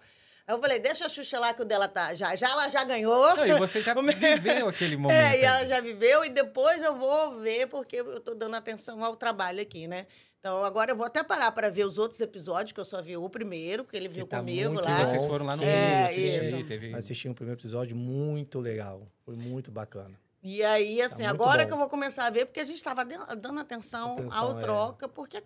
Aí eu falei, deixa a Xuxa lá que o dela tá. Já, já ela já ganhou. Não, e você já viveu aquele momento. É, e ela já viveu e depois eu vou ver, porque eu tô dando atenção ao trabalho aqui, né? Então agora eu vou até parar para ver os outros episódios, que eu só vi o primeiro, que ele viu tá comigo muito lá. Que vocês foram lá no É, Rio assistir, teve... Assisti um primeiro episódio muito legal. Foi muito bacana. E aí, assim, Tá agora bom. que eu vou começar a ver, porque a gente estava dando atenção, Atenção, ao é. troca, porque,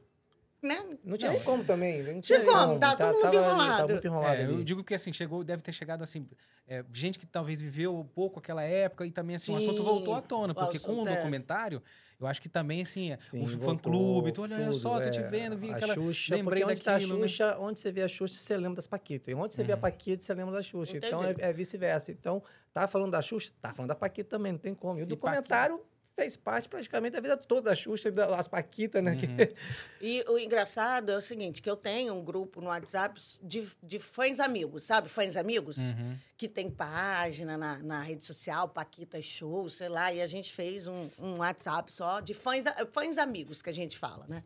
né? Não tinha nem como também. Não Tinha tinha como, nem tá todo mundo tava enrolado. Tava muito enrolado É, eu digo que assim, chegou, deve ter chegado assim, é, gente que talvez viveu pouco aquela época e também assim, o assunto Sim, voltou à tona, porque com o é. documentário, eu acho que também assim, Sim, o voltou fã-clube, tu olha, só, tô te é. vendo, vi aquela, Xuxa, lembrei onde tá a daquilo, né? Xuxa, onde você vê a Xuxa, você lembra das Paquitas. E onde você vê a Uhum. Paquita, você lembra da Xuxa. Então é, Entendi. é vice-versa. Então, tá falando da Xuxa, tá falando da Paquita também, não tem como. E o E documentário fez parte praticamente da vida toda da Xuxa, das Paquitas, né? Uhum. que- E o engraçado é o seguinte, que eu tenho um grupo no WhatsApp de, de fãs amigos, sabe? Fãs amigos. Uhum. que tem página na, na rede social, Paquita Show, sei lá, e a gente fez um, um WhatsApp só de fãs, fãs amigos que a gente fala, né?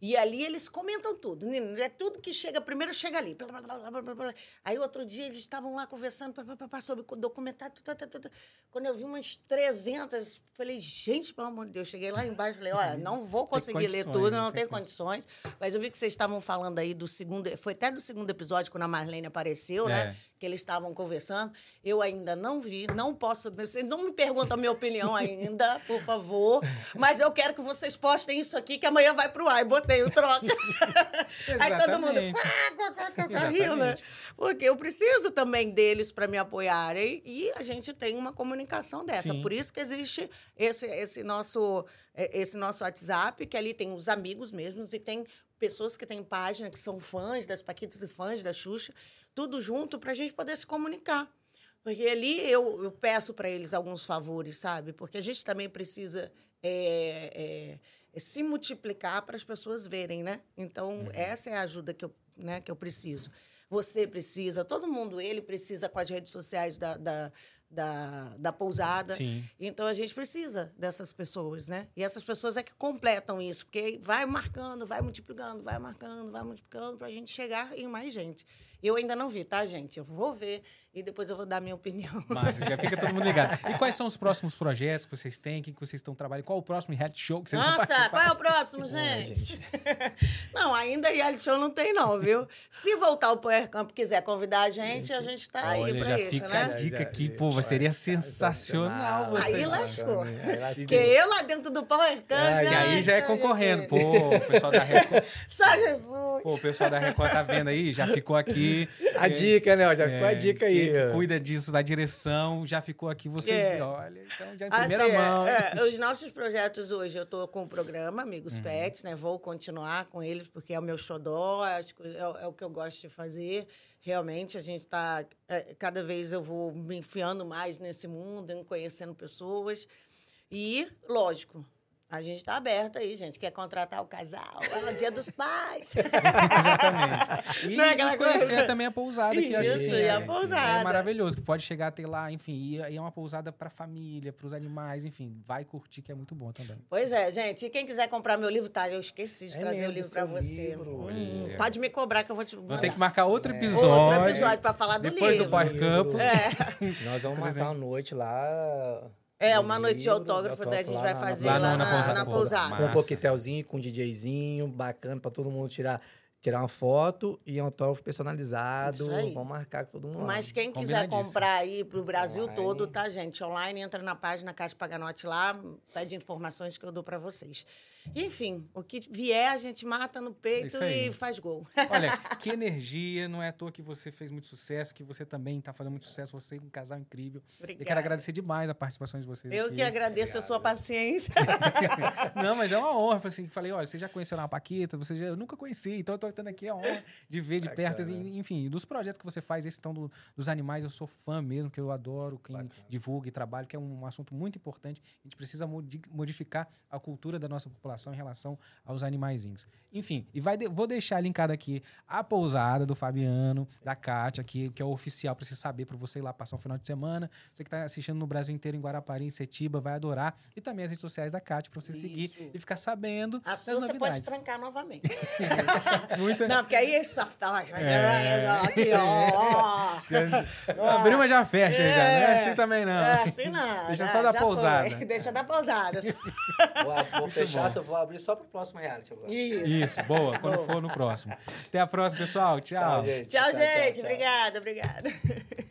E ali eles comentam tudo, é tudo que chega, primeiro chega ali. Aí outro dia eles estavam lá conversando sobre o documentário. tá, tá, tá, tá. Quando eu vi umas 300, falei, gente, pelo amor de Deus, cheguei lá embaixo, falei, olha, não vou conseguir ler tudo, não não tenho condições. Mas eu vi que vocês estavam falando aí do segundo, foi até do segundo episódio, quando a Marlene apareceu, É. né? Que eles estavam conversando. Eu ainda não vi, não posso. Vocês não me perguntam a minha opinião ainda, por favor. Mas eu quero que vocês postem isso aqui, que amanhã vai pro ar. E botei o troca. Aí todo mundo. Quá, quá, quá, quá, riu, né? Porque eu preciso também deles para me apoiarem. E a gente tem uma comunicação dessa. Sim. Por isso que existe esse, esse, nosso, eh, esse nosso WhatsApp, que ali tem os amigos mesmos e tem pessoas que têm página, que são fãs das Paquitas e fãs da Xuxa, tudo junto para a gente poder se comunicar. Porque ali eu, eu peço para eles alguns favores, sabe? Porque a gente também precisa é, é, se multiplicar para as pessoas verem, né? Então, essa é a ajuda que eu, né, que eu preciso. Você precisa, todo mundo, ele precisa com as redes sociais da, da, da, da pousada. Sim. Então a gente precisa dessas pessoas, né? E essas pessoas é que completam isso, porque vai marcando, vai multiplicando, vai marcando, vai multiplicando para a gente chegar em mais gente. Eu ainda não vi, tá, gente? Eu vou ver e depois eu vou dar minha opinião. Massa, já fica todo mundo ligado. E quais são os próximos projetos que vocês têm? O que vocês estão trabalhando? Qual o próximo reality show que vocês vão Nossa, participar? qual é o próximo, bom, gente? não, ainda reality show não tem, não, viu? Se voltar o Power Camp e quiser convidar a gente, a gente tá aí Olha, pra já isso, fica né? a dica aqui, pô, seria sensacional você. Aí lascou. Porque eu lá dentro do Power Camp. Ah, E aí já é concorrendo. gente. Pô, o pessoal da Record, Só Jesus. pô, o pessoal da Record tá vendo aí, já ficou aqui. A É, dica, né? Já ficou a é, dica aí. Que cuida disso da direção, já ficou aqui, vocês, É. olha, então já em Assim, primeira mão. é, é, os nossos projetos hoje, eu estou com o programa Amigos Pets, né? Vou continuar com eles, porque é o meu xodó, é, coisas- é o- é o que eu gosto de fazer. Realmente, a gente está... cada vez eu vou me enfiando mais nesse mundo, conhecendo pessoas. E, lógico, A gente está aberto aí, gente. Quer contratar o casal? É o dia dos pais. Exatamente. E, Não é aquela e conhecer coisa? também a pousada, que eu acho Isso, e a é, pousada. é maravilhoso, que pode chegar até lá, enfim, e e é uma pousada para família, para os animais, enfim, vai curtir que é muito bom também. Pois é, gente. E quem quiser comprar meu livro, tá? Eu esqueci de É trazer o livro para você. livro. Hum, pode me cobrar que eu vou te. Vou ter que marcar outro É. episódio. Outro episódio para falar do Depois do livro. Power Camp. É. Nós vamos marcar uma noite lá. É, uma noite de autógrafo, daí a gente vai fazer Lá lá, na- na, na pousada. na pousada. Com um coquetelzinho, com um DJzinho, bacana pra todo mundo tirar, tirar uma foto e um autógrafo personalizado. Isso aí. Vamos marcar com todo mundo. Mas quem quiser comprar aí pro Brasil Online. todo, tá, gente? Online, entra na página Caixa Paganote lá, pede informações que eu dou para vocês. Enfim, o que vier, a gente mata no peito isso aí. e faz gol. Olha, que energia, não é à toa que você fez muito sucesso, que você também está fazendo muito sucesso, você é um casal incrível. Obrigada. Eu quero agradecer demais a participação de vocês Eu aqui. que agradeço a sua paciência. Não, mas é uma honra. Falei, assim, falei olha, você já conheceu a Paquita, você já, eu nunca conheci, então eu tô tendo aqui a honra de ver de perto, Bacana. enfim, dos projetos que você faz, esse então do- dos animais, eu sou fã mesmo, que eu adoro quem Bacana. divulga e trabalha, que é um assunto muito importante. A gente precisa modi- modificar a cultura da nossa população em relação aos animaizinhos. Enfim, e vai de- vou deixar linkado aqui a pousada do Fabiano, da Kátia, que, que é o oficial para você saber, para você ir lá passar um final de semana. Você que está assistindo no Brasil inteiro, em Guarapari, em Setiba, vai adorar. E também as redes sociais da Kátia, para você seguir Isso. e ficar sabendo A das sua você pode trancar novamente. Muita... Não, porque aí essa. É. Aqui, ó. ó. Abriu, mas já fecha, já. Não é É. assim também, não. É, assim não. Deixa já- só da pousada. foi. Deixa da pousada. Vou, vou só vou abrir só pro próximo reality agora. Isso. Isso, boa. Quando Boa. for no próximo. Até a próxima, pessoal. Tchau. gente. Tchau, gente. tchau. Obrigada, obrigada.